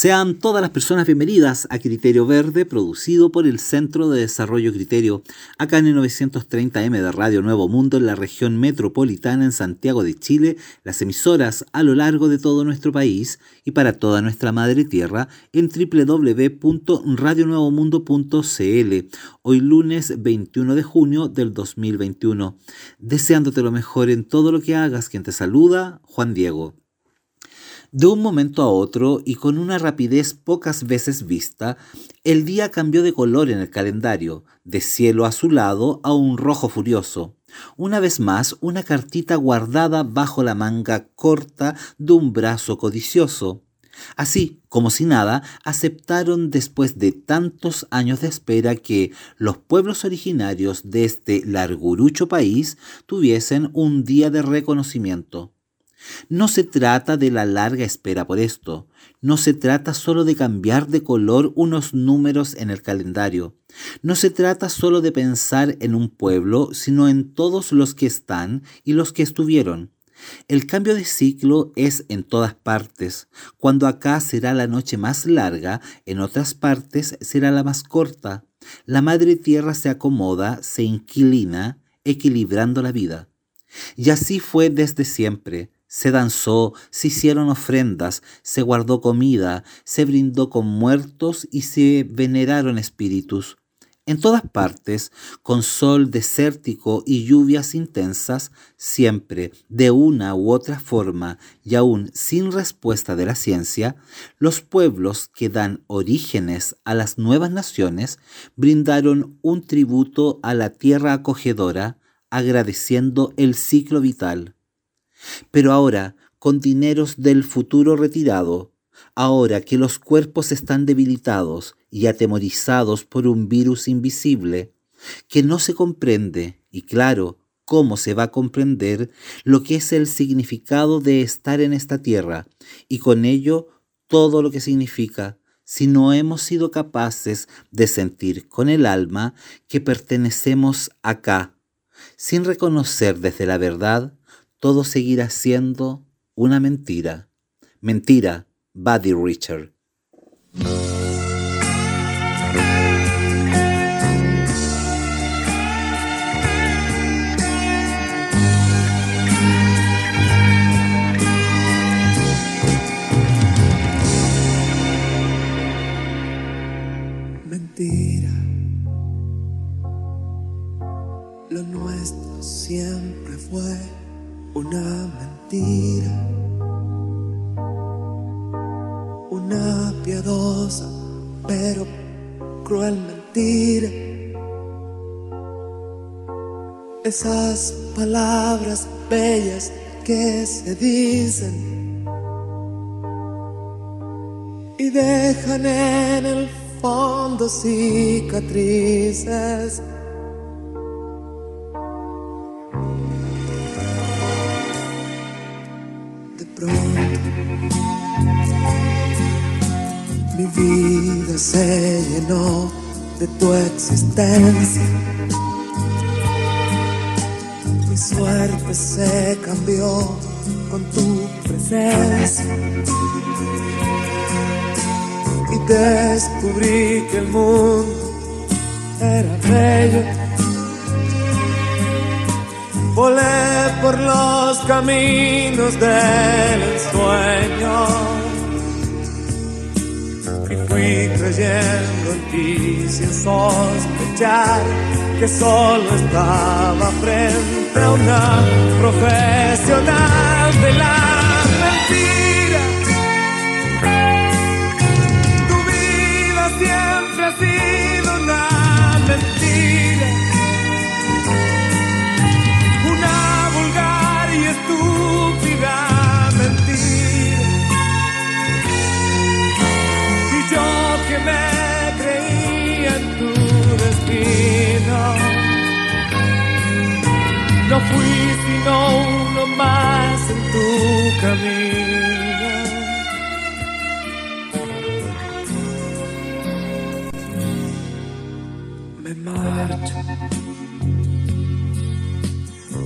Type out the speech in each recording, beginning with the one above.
Sean todas las personas bienvenidas a Criterio Verde, producido por el Centro de Desarrollo Criterio, acá en el 930M de Radio Nuevo Mundo, en la región metropolitana en Santiago de Chile, las emisoras a lo largo de todo nuestro país y para toda nuestra madre tierra en www.radionuevomundo.cl, hoy lunes 21 de junio del 2021. Deseándote lo mejor en todo lo que hagas, quien te saluda, Juan Diego. De un momento a otro y con una rapidez pocas veces vista, el día cambió de color en el calendario, de cielo azulado a un rojo furioso. Una vez más, una cartita guardada bajo la manga corta de un brazo codicioso. Así, como si nada, aceptaron después de tantos años de espera que los pueblos originarios de este largurucho país tuviesen un día de reconocimiento. No se trata de la larga espera por esto, no se trata solo de cambiar de color unos números en el calendario, no se trata solo de pensar en un pueblo, sino en todos los que están y los que estuvieron. El cambio de ciclo es en todas partes. Cuando acá será la noche más larga, en otras partes será la más corta. La madre tierra se acomoda, se inquilina, equilibrando la vida. Y así fue desde siempre se danzó, se hicieron ofrendas, se guardó comida, se brindó con muertos y se veneraron espíritus. En todas partes, con sol desértico y lluvias intensas, siempre, de una u otra forma y aún sin respuesta de la ciencia, los pueblos que dan orígenes a las nuevas naciones brindaron un tributo a la tierra acogedora, agradeciendo el ciclo vital. Pero ahora, con dineros del futuro retirado, ahora que los cuerpos están debilitados y atemorizados por un virus invisible, que no se comprende, y claro, cómo se va a comprender lo que es el significado de estar en esta tierra, y con ello todo lo que significa, si no hemos sido capaces de sentir con el alma que pertenecemos acá, sin reconocer desde la verdad todo seguirá siendo una mentira. Mentira, Buddy Richard. Que se dicen y dejan en el fondo cicatrices Mi vida se llenó de tu existencia. Se cambió con tu presencia. Y descubrí que el mundo era bello. Volé por los caminos del ensueño fui creyendo en ti sin sospechar que solo estaba frente a una profesional camino. Me marcho,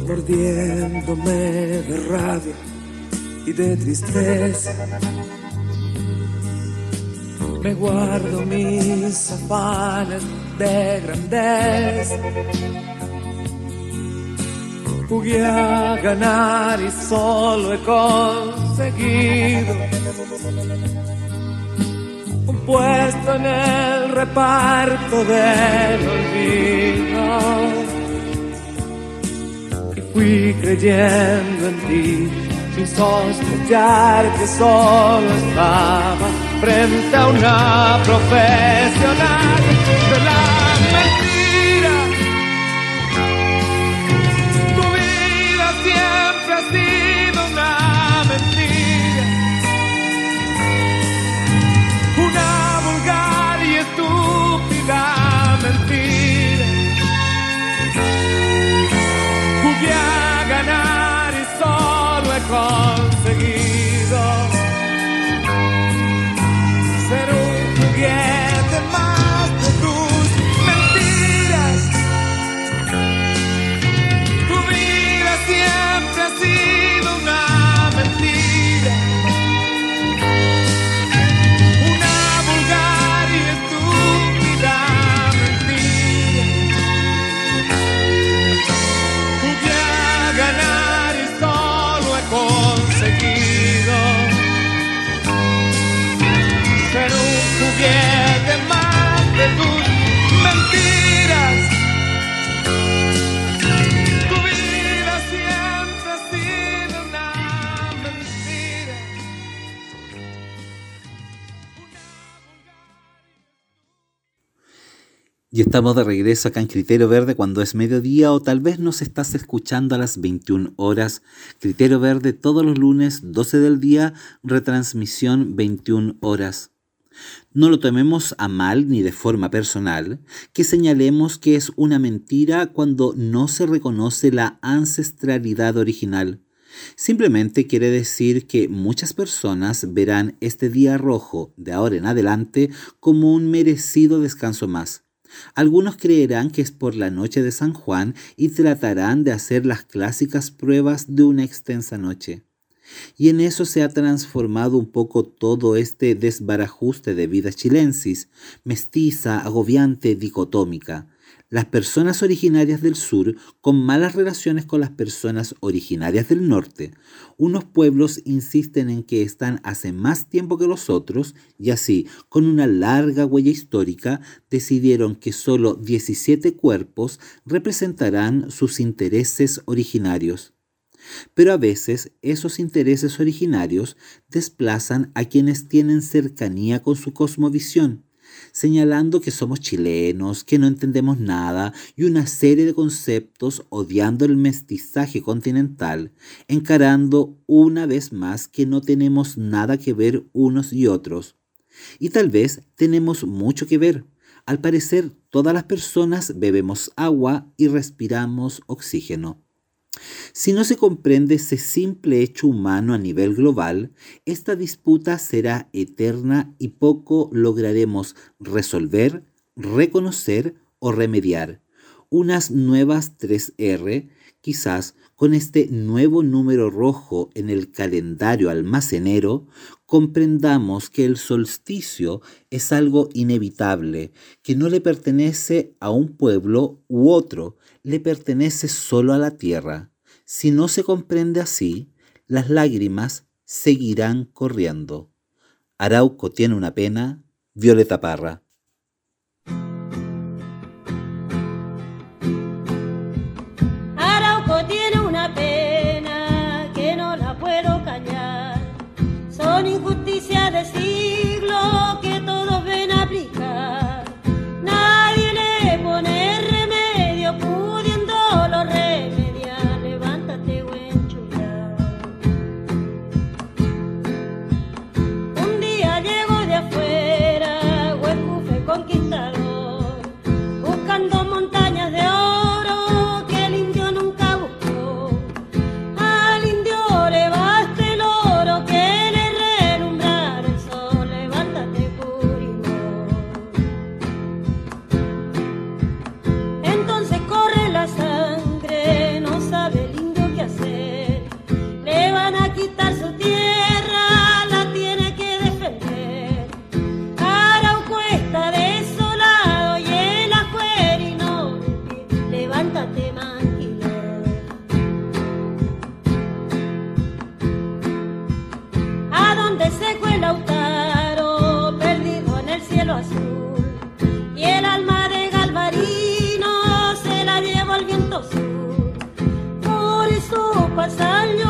mordiéndome de rabia y de tristeza. Me guardo mis afanes de grandeza. Jugué a ganar y solo he conseguido un puesto en el reparto del olvido. Y fui creyendo en ti sin sospechar que solo estaba frente a una profesional de la Y estamos de regreso acá en Criterio Verde cuando es mediodía o tal vez nos estás escuchando a las 21 horas. Criterio Verde todos los lunes, 12 del día, retransmisión 21 horas. No lo tomemos a mal ni de forma personal, que señalemos que es una mentira cuando no se reconoce la ancestralidad original. Simplemente quiere decir que muchas personas verán este día rojo de ahora en adelante como un merecido descanso más. Algunos creerán que es por la noche de San Juan y tratarán de hacer las clásicas pruebas de una extensa noche. Y en eso se ha transformado un poco todo este desbarajuste de vida chilensis, mestiza, agobiante, dicotómica. Las personas originarias del sur con malas relaciones con las personas originarias del norte. Unos pueblos insisten en que están hace más tiempo que los otros y así, con una larga huella histórica, decidieron que solo 17 cuerpos representarán sus intereses originarios. Pero a veces esos intereses originarios desplazan a quienes tienen cercanía con su cosmovisión, señalando que somos chilenos, que no entendemos nada y una serie de conceptos odiando el mestizaje continental, encarando una vez más que no tenemos nada que ver unos y otros. Y tal vez tenemos mucho que ver. Al parecer, todas las personas bebemos agua y respiramos oxígeno. Si no se comprende ese simple hecho humano a nivel global, esta disputa será eterna y poco lograremos resolver, reconocer o remediar. Unas nuevas 3R, quizás con este nuevo número rojo en el calendario almacenero, comprendamos que el solsticio es algo inevitable, que no le pertenece a un pueblo u otro, le pertenece solo a la tierra. Si no se comprende así, las lágrimas seguirán corriendo. Arauco tiene una pena, Violeta Parra. Eso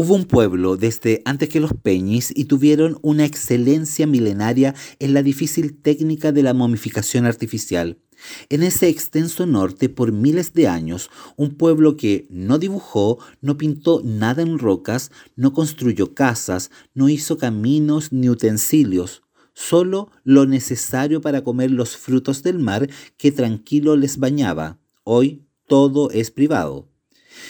Hubo un pueblo desde antes que los Peñis y tuvieron una excelencia milenaria en la difícil técnica de la momificación artificial. En ese extenso norte, por miles de años, un pueblo que no dibujó, no pintó nada en rocas, no construyó casas, no hizo caminos ni utensilios, solo lo necesario para comer los frutos del mar que tranquilo les bañaba. Hoy todo es privado.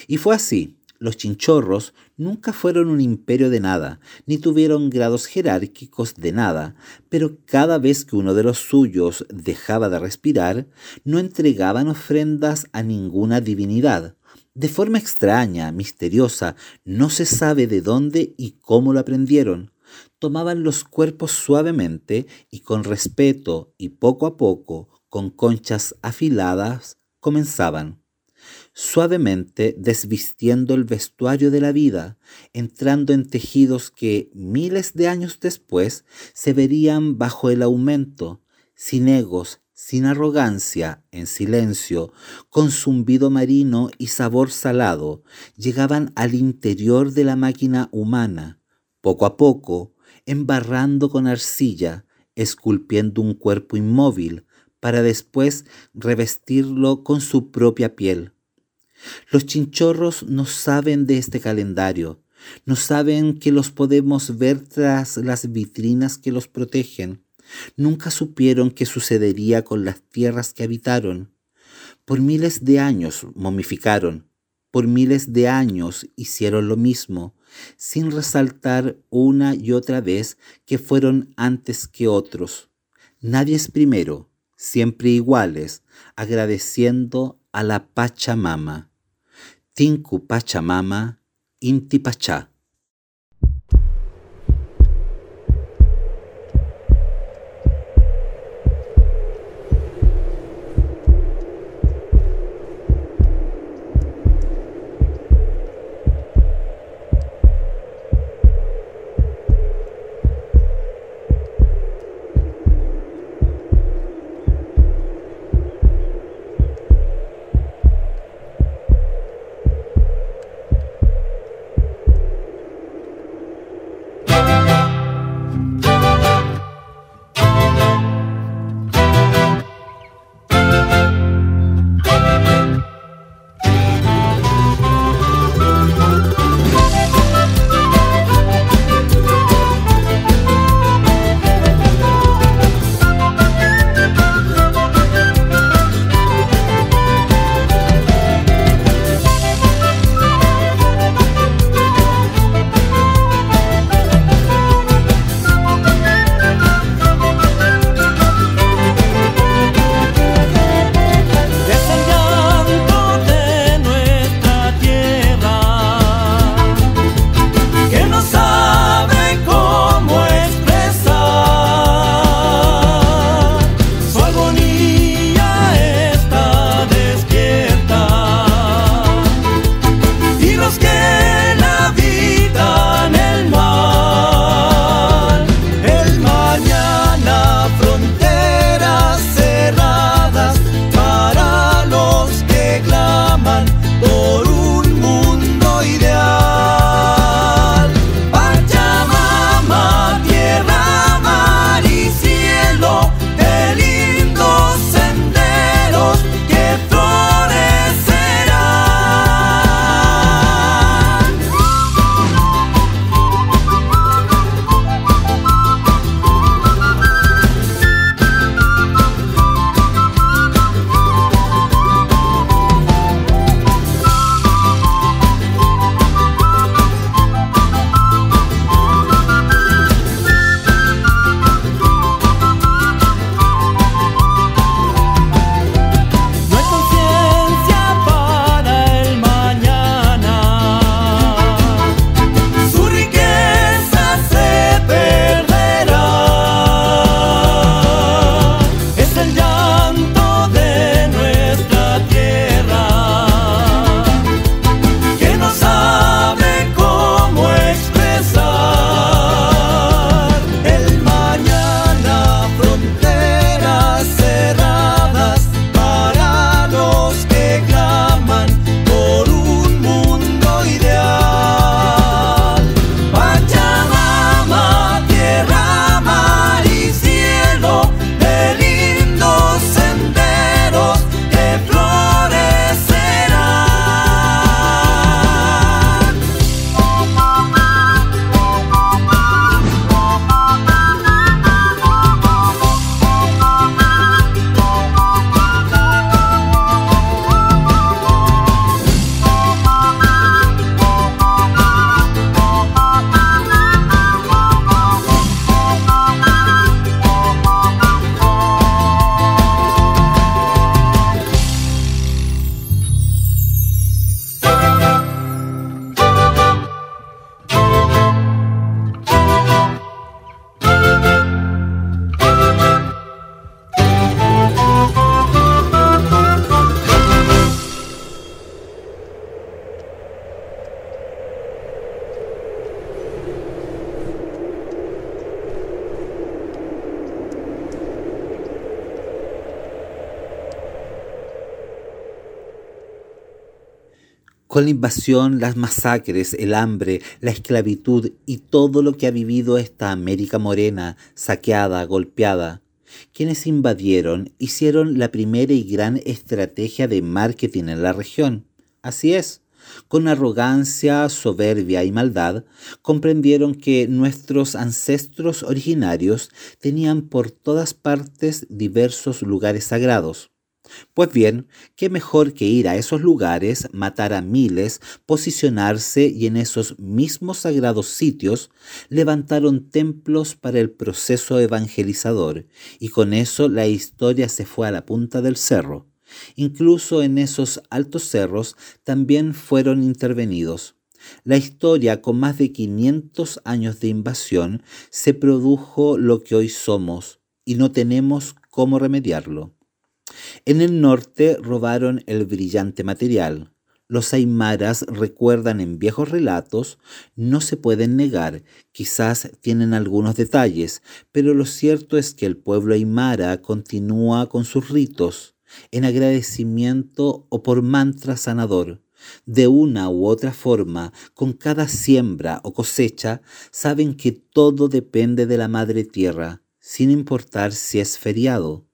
Y fue así. Los chinchorros nunca fueron un imperio de nada, ni tuvieron grados jerárquicos de nada, pero cada vez que uno de los suyos dejaba de respirar, no entregaban ofrendas a ninguna divinidad. De forma extraña, misteriosa, no se sabe de dónde y cómo lo aprendieron. Tomaban los cuerpos suavemente y con respeto y poco a poco, con conchas afiladas, comenzaban suavemente desvistiendo el vestuario de la vida, entrando en tejidos que miles de años después se verían bajo el aumento, sin egos, sin arrogancia, en silencio, con zumbido marino y sabor salado, llegaban al interior de la máquina humana, poco a poco, embarrando con arcilla, esculpiendo un cuerpo inmóvil, para después revestirlo con su propia piel. Los chinchorros no saben de este calendario, no saben que los podemos ver tras las vitrinas que los protegen. Nunca supieron qué sucedería con las tierras que habitaron. Por miles de años momificaron, por miles de años hicieron lo mismo, sin resaltar una y otra vez que fueron antes que otros. Nadie es primero, siempre iguales, agradeciendo a la Pachamama. Tinku Pachamama, Inti Pachá. Con la invasión, las masacres, el hambre, la esclavitud y todo lo que ha vivido esta América morena, saqueada, golpeada, quienes invadieron hicieron la primera y gran estrategia de marketing en la región. Así es, con arrogancia, soberbia y maldad, comprendieron que nuestros ancestros originarios tenían por todas partes diversos lugares sagrados. Pues bien, qué mejor que ir a esos lugares, matar a miles, posicionarse y en esos mismos sagrados sitios levantaron templos para el proceso evangelizador y con eso la historia se fue a la punta del cerro. Incluso en esos altos cerros también fueron intervenidos. La historia, con más de 500 años de invasión, se produjo lo que hoy somos y no tenemos cómo remediarlo. En el norte robaron el brillante material. Los aymaras recuerdan en viejos relatos, no se pueden negar, quizás tienen algunos detalles, pero lo cierto es que el pueblo aymara continúa con sus ritos en agradecimiento o por mantra sanador. De una u otra forma, con cada siembra o cosecha, saben que todo depende de la madre tierra, sin importar si es feriado.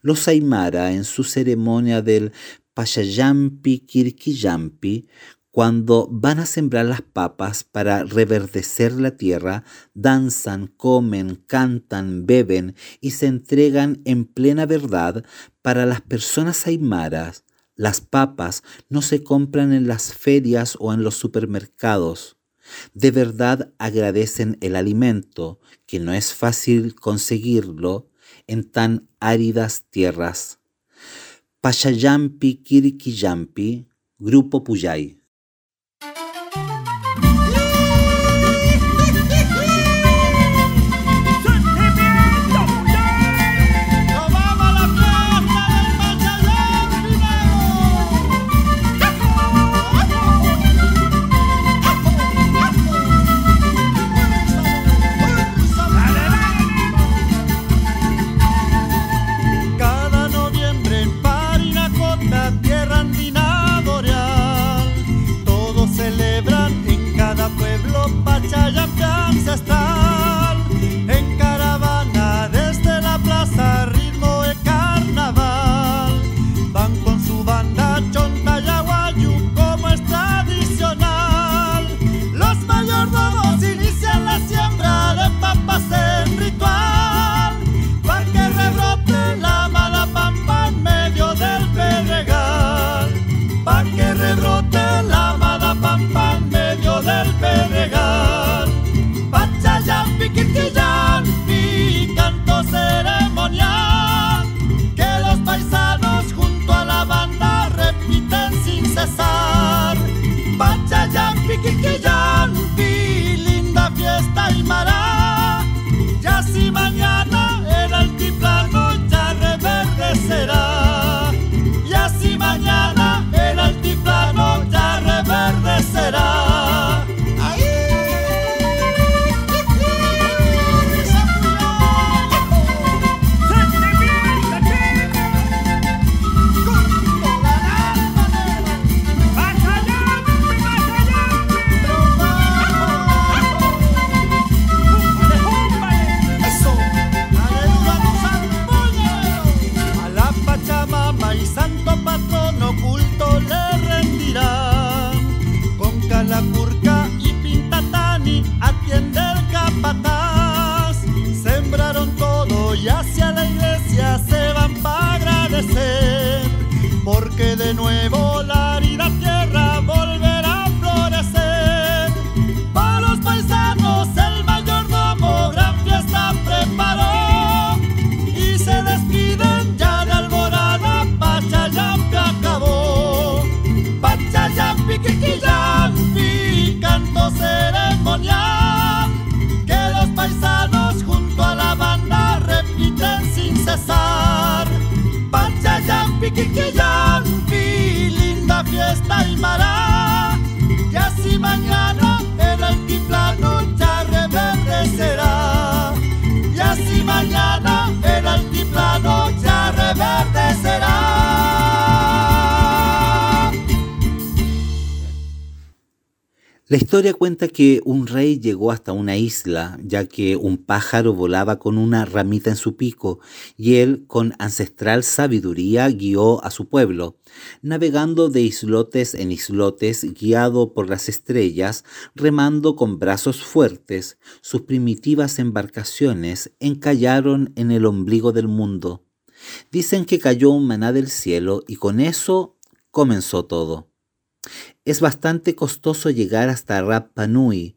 Los Aymara, en su ceremonia del Pachayampi Kirkiyampi, cuando van a sembrar las papas para reverdecer la tierra, danzan, comen, cantan, beben y se entregan en plena verdad para las personas aymaras. Las papas no se compran en las ferias o en los supermercados. De verdad agradecen el alimento, que no es fácil conseguirlo en tan áridas tierras. Pachayampi Kirikiyampi, Grupo Puyay. Pachayampi, Kikiyampi, linda fiesta y mará, y así mañana el altiplano ya reverdecerá. Y así mañana el altiplano ya reverdecerá. La historia cuenta que un rey llegó hasta una isla, ya que un pájaro volaba con una ramita en su pico, y él, con ancestral sabiduría, guió a su pueblo. Navegando de islotes en islotes, guiado por las estrellas, remando con brazos fuertes, sus primitivas embarcaciones encallaron en el ombligo del mundo. Dicen que cayó un maná del cielo y con eso comenzó todo. Es bastante costoso llegar hasta Rapa Nui.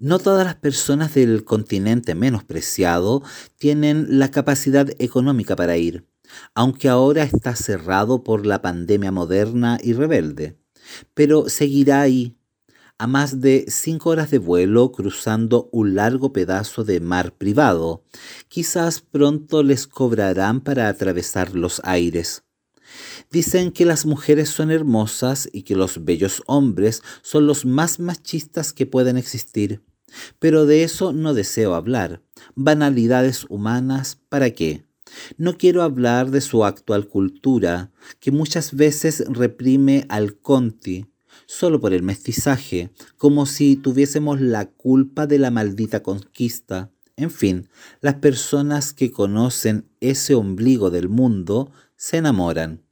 No todas las personas del continente menospreciado tienen la capacidad económica para ir, aunque ahora está cerrado por la pandemia moderna y rebelde. Pero seguirá ahí, a más de cinco horas de vuelo cruzando un largo pedazo de mar privado. Quizás pronto les cobrarán para atravesar los aires. Dicen que las mujeres son hermosas y que los bellos hombres son los más machistas que pueden existir. Pero de eso no deseo hablar. Banalidades humanas, ¿para qué? No quiero hablar de su actual cultura, que muchas veces reprime al conti, solo por el mestizaje, como si tuviésemos la culpa de la maldita conquista. En fin, las personas que conocen ese ombligo del mundo se enamoran.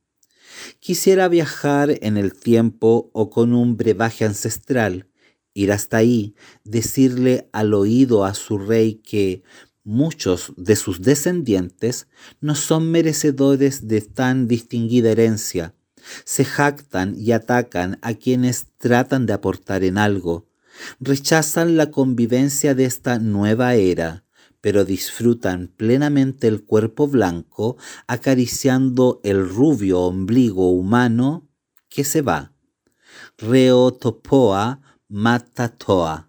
Quisiera viajar en el tiempo o con un brebaje ancestral, ir hasta ahí, decirle al oído a su rey que muchos de sus descendientes no son merecedores de tan distinguida herencia, se jactan y atacan a quienes tratan de aportar en algo, rechazan la convivencia de esta nueva era, pero disfrutan plenamente el cuerpo blanco acariciando el rubio ombligo humano que se va. Reotopoa matatoa.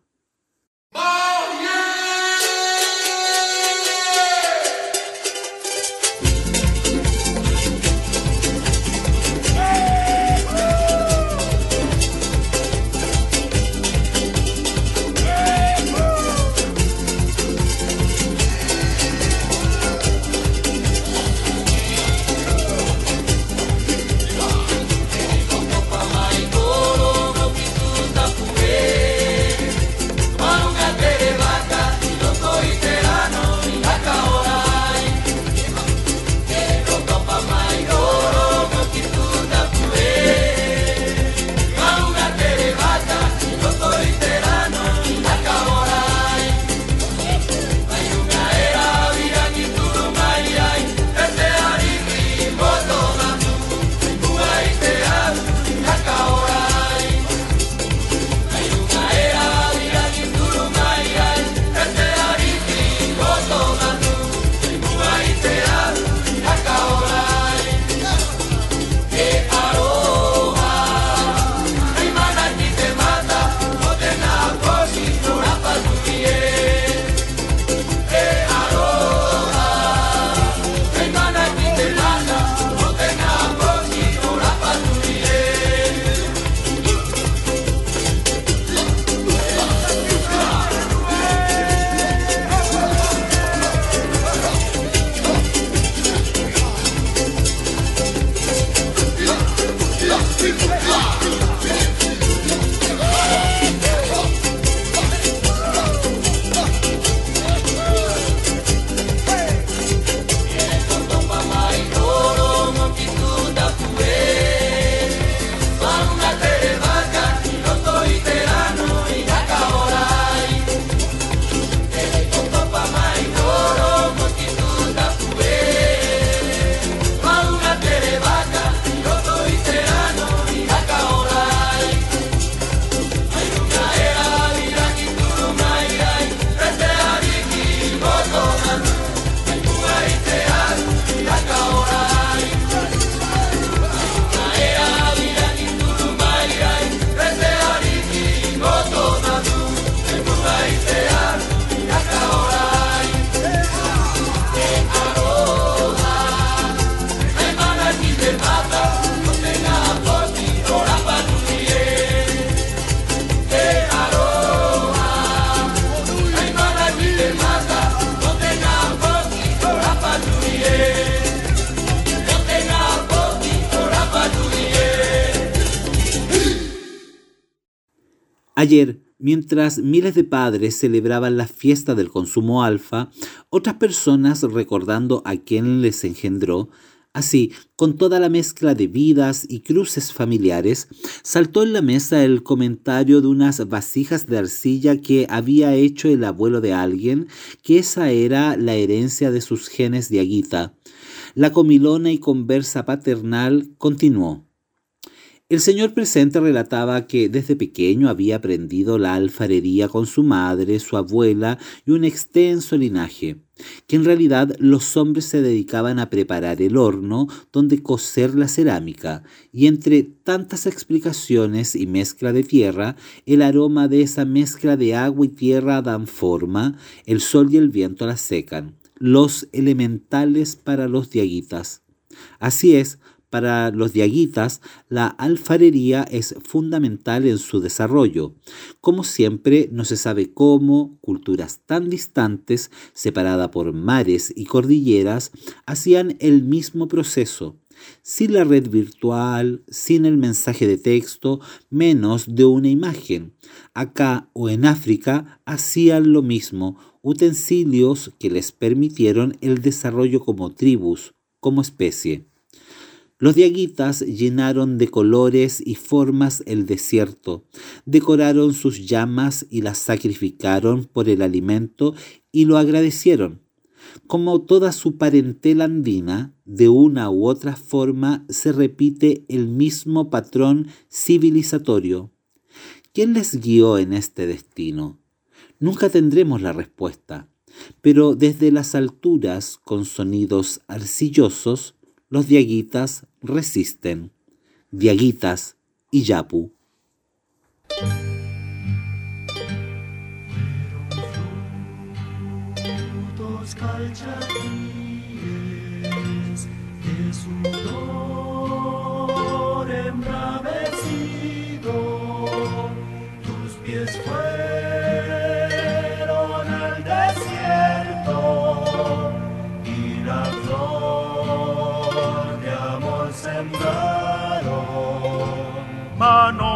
Ayer Mientras miles de padres celebraban la fiesta del consumo alfa, otras personas recordando a quien les engendró, Así, con toda la mezcla de vidas y cruces familiares, saltó en la mesa el comentario de unas vasijas de arcilla que había hecho el abuelo de alguien, que esa era la herencia de sus genes de aguita. La comilona y conversa paternal continuó. El señor presente relataba que desde pequeño había aprendido la alfarería con su madre, su abuela y un extenso linaje, que en realidad los hombres se dedicaban a preparar el horno donde cocer la cerámica, y entre tantas explicaciones y mezcla de tierra, el aroma de esa mezcla de agua y tierra dan forma, el sol y el viento la secan, los elementales para los diaguitas. Así es, para los diaguitas, la alfarería es fundamental en su desarrollo. Como siempre, no se sabe cómo culturas tan distantes, separadas por mares y cordilleras, hacían el mismo proceso. Sin la red virtual, sin el mensaje de texto, menos de una imagen. Acá o en África hacían lo mismo, utensilios que les permitieron el desarrollo como tribus, como especie. Los diaguitas llenaron de colores y formas el desierto, decoraron sus llamas y las sacrificaron por el alimento y lo agradecieron. Como toda su parentela andina, de una u otra forma se repite el mismo patrón civilizatorio. ¿Quién les guió en este destino? Nunca tendremos la respuesta, pero desde las alturas, con sonidos arcillosos, los diaguitas resisten. Diaguitas y Yapu. Mano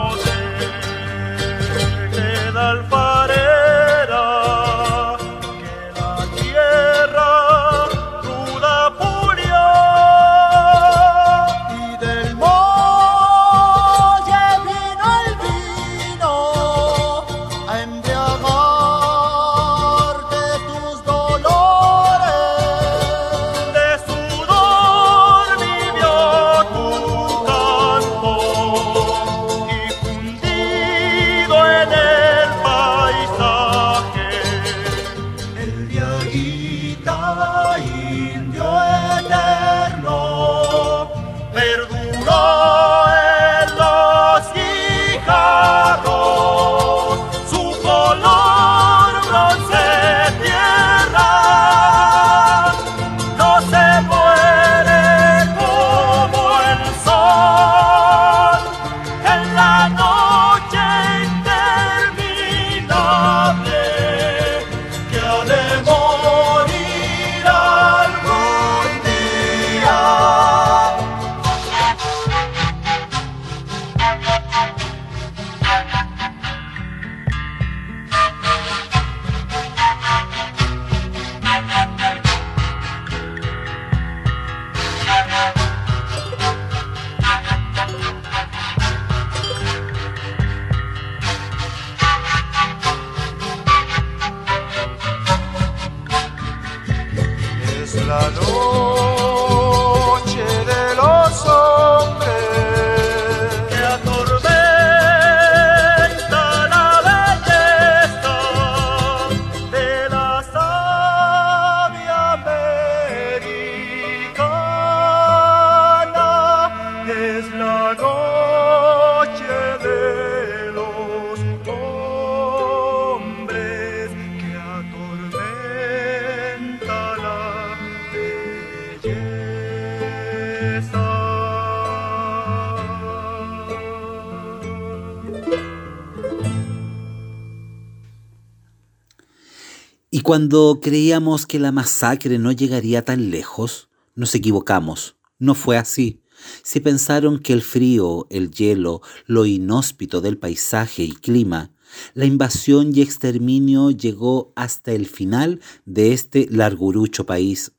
cuando creíamos que la masacre no llegaría tan lejos, nos equivocamos. No fue así. Si pensaron que el frío, el hielo, lo inhóspito del paisaje y clima, La invasión y exterminio llegó hasta el final de este largurucho país.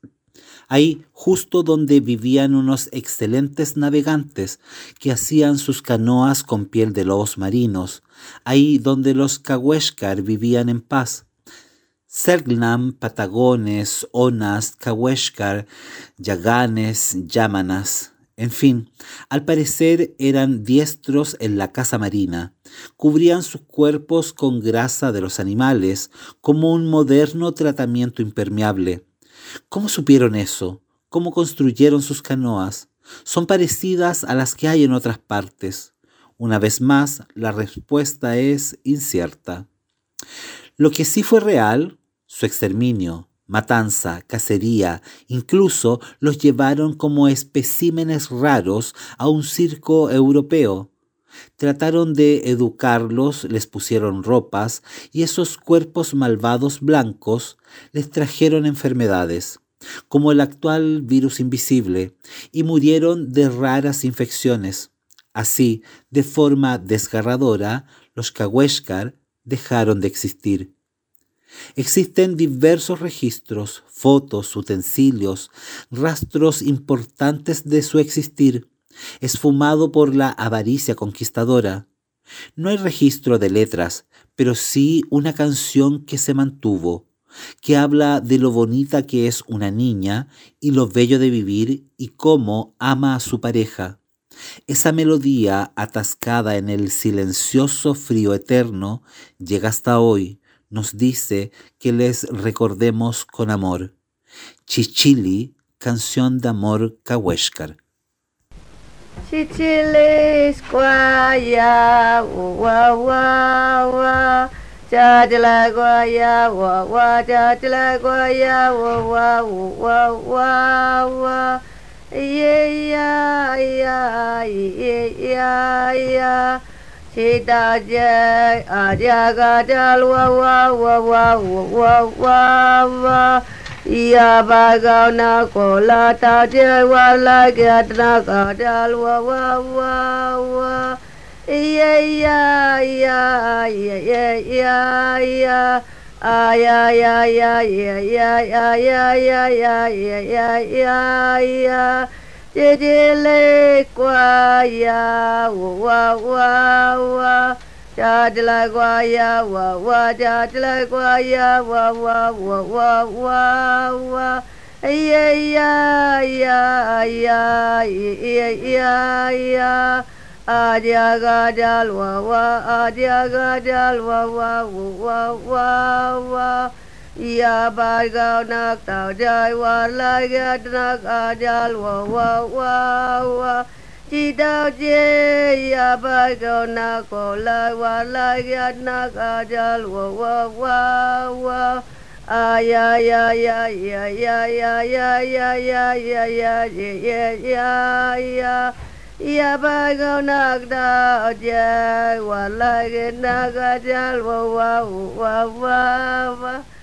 Ahí, justo donde vivían unos excelentes navegantes que hacían sus canoas con piel de lobos marinos, ahí donde los Cahuéscar vivían en paz. Sergnam, Patagones, Onas, Cahuéscar, Yaganes, Yámanas, en fin, al parecer eran diestros en la caza marina. Cubrían sus cuerpos con grasa de los animales, como un moderno tratamiento impermeable. ¿Cómo supieron eso? ¿Cómo construyeron sus canoas? Son parecidas a las que hay en otras partes. Una vez más, la respuesta es incierta. Lo que sí fue real, su exterminio, matanza, cacería, incluso los llevaron como especímenes raros a un circo europeo. Trataron de educarlos, les pusieron ropas y esos cuerpos malvados blancos les trajeron enfermedades, como el actual virus invisible, y murieron de raras infecciones. Así, de forma desgarradora, los Cahuéscar dejaron de existir. Existen diversos registros, fotos, utensilios, rastros importantes de su existir, esfumado por la avaricia conquistadora. No hay registro de letras, pero sí una canción que se mantuvo, que habla de lo bonita que es una niña y lo bello de vivir y cómo ama a su pareja. Esa melodía atascada en el silencioso frío eterno llega hasta hoy, nos dice que les recordemos con amor. Chichili, canción de amor Cahuéscar. Guaya Sita je aja gadal wa wa wa wa wa wa wa Ia bagau na kola ta je wa la gat na gadal wa wa wa wa Ia ia ia ia ia ia ia Ay ay ay ay ay ay ay ay ay ay ay ay ay 耶耶嘞瓜呀，我哇哇哇，加起来瓜呀，我哇加起来瓜呀，我哇我哇哇哇，哎呀呀呀呀呀呀呀，啊呀嘎呀哇哇，啊呀嘎呀哇哇我哇哇哇。Ya bargau nak tau jai war lagi nak ajal wa wa wa wa Cidau je ya bargau nak kolai war lagi nak ajal wa wa wa wa Aya ya ya ya ya ya ya ya ya ya ya ya ya ya Ya bagau nak dah je war lagi nak ajal wa wa wa wa wa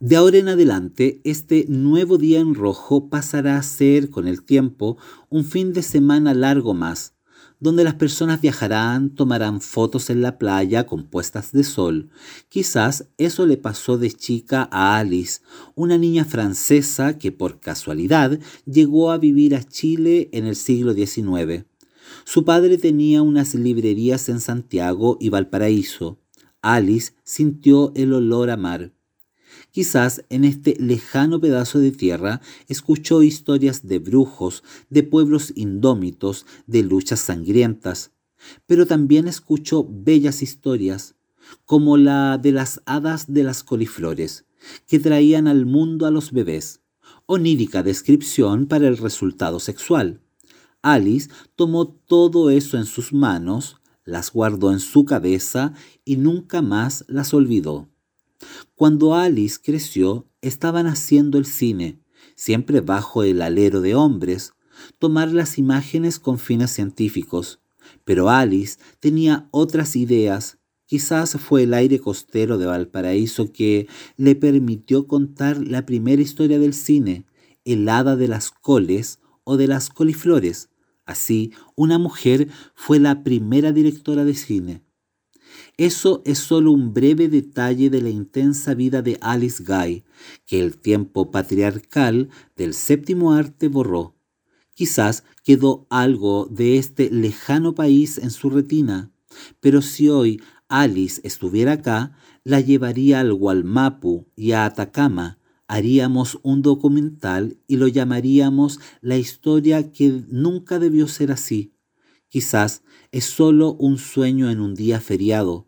De ahora en adelante, este nuevo día en rojo pasará a ser, con el tiempo, un fin de semana largo más, donde las personas viajarán, tomarán fotos en la playa con puestas de sol. Quizás eso le pasó de chica a Alice, una niña francesa que por casualidad llegó a vivir a Chile en el siglo XIX. Su padre tenía unas librerías en Santiago y Valparaíso. Alice sintió el olor a mar. Quizás en este lejano pedazo de tierra escuchó historias de brujos, de pueblos indómitos, de luchas sangrientas, pero también escuchó bellas historias, como la de las hadas de las coliflores, que traían al mundo a los bebés, onírica descripción para el resultado sexual. Alice tomó todo eso en sus manos, las guardó en su cabeza y nunca más las olvidó. Cuando Alice creció, estaban haciendo el cine, siempre bajo el alero de hombres, tomar las imágenes con fines científicos. Pero Alice tenía otras ideas. Quizás fue el aire costero de Valparaíso que le permitió contar la primera historia del cine, el hada de las coles o de las coliflores. Así, una mujer fue la primera directora de cine. Eso es solo un breve detalle de la intensa vida de Alice Guy, que el tiempo patriarcal del séptimo arte borró. Quizás quedó algo de este lejano país en su retina, pero si hoy Alice estuviera acá, la llevaría al Gualmapu y a Atacama, haríamos un documental y lo llamaríamos La historia que nunca debió ser así. Quizás es solo un sueño en un día feriado,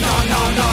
no, no, no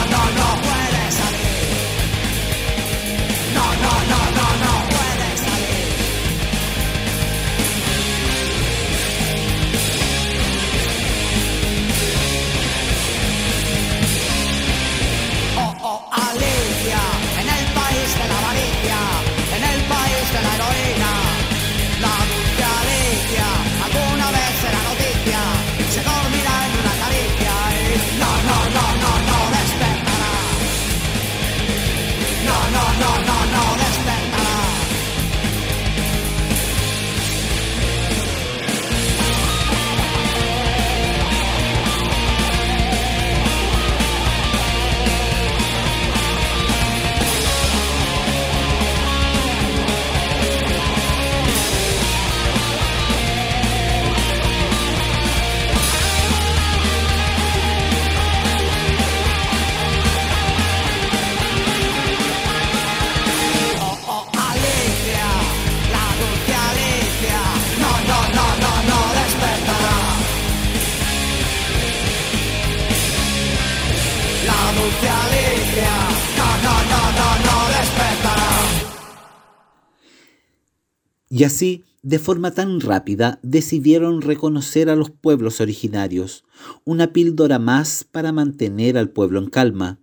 Y así, de forma tan rápida, decidieron reconocer a los pueblos originarios, una píldora más para mantener al pueblo en calma.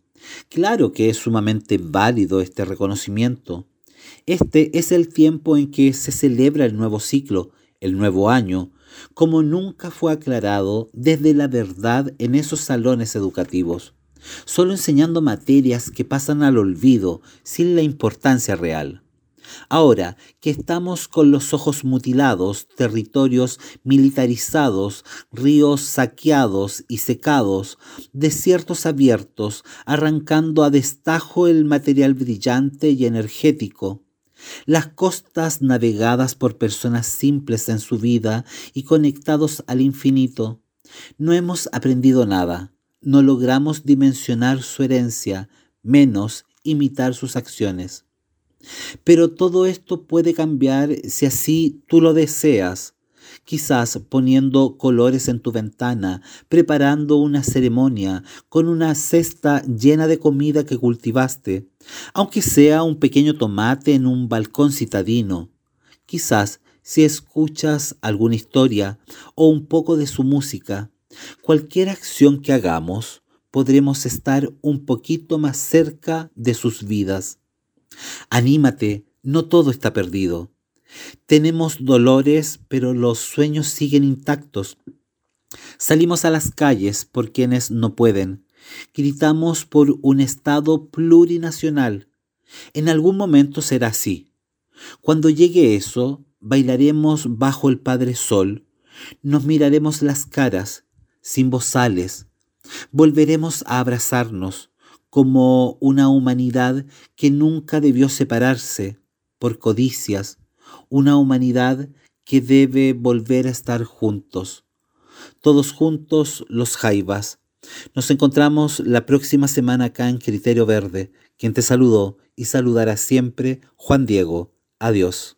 Claro que es sumamente válido este reconocimiento. Este es el tiempo en que se celebra el nuevo ciclo, el nuevo año, como nunca fue aclarado desde la verdad en esos salones educativos, solo enseñando materias que pasan al olvido sin la importancia real. Ahora que estamos con los ojos mutilados, territorios militarizados, ríos saqueados y secados, desiertos abiertos, arrancando a destajo el material brillante y energético, las costas navegadas por personas simples en su vida y conectados al infinito, no hemos aprendido nada, no logramos dimensionar su herencia, menos imitar sus acciones. Pero todo esto puede cambiar si así tú lo deseas. Quizás poniendo colores en tu ventana, preparando una ceremonia con una cesta llena de comida que cultivaste, aunque sea un pequeño tomate en un balcón citadino. Quizás si escuchas alguna historia o un poco de su música, cualquier acción que hagamos, podremos estar un poquito más cerca de sus vidas. Anímate, no todo está perdido. Tenemos dolores, pero los sueños siguen intactos. Salimos a las calles por quienes no pueden. Gritamos por un Estado plurinacional. En algún momento será así. Cuando llegue eso, bailaremos bajo el Padre Sol, nos miraremos las caras, sin bozales, volveremos a abrazarnos como una humanidad que nunca debió separarse por codicias, una humanidad que debe volver a estar juntos. Todos juntos los jaivas. Nos encontramos la próxima semana acá en Criterio Verde. Quien te saludó y saludará siempre, Juan Diego. Adiós.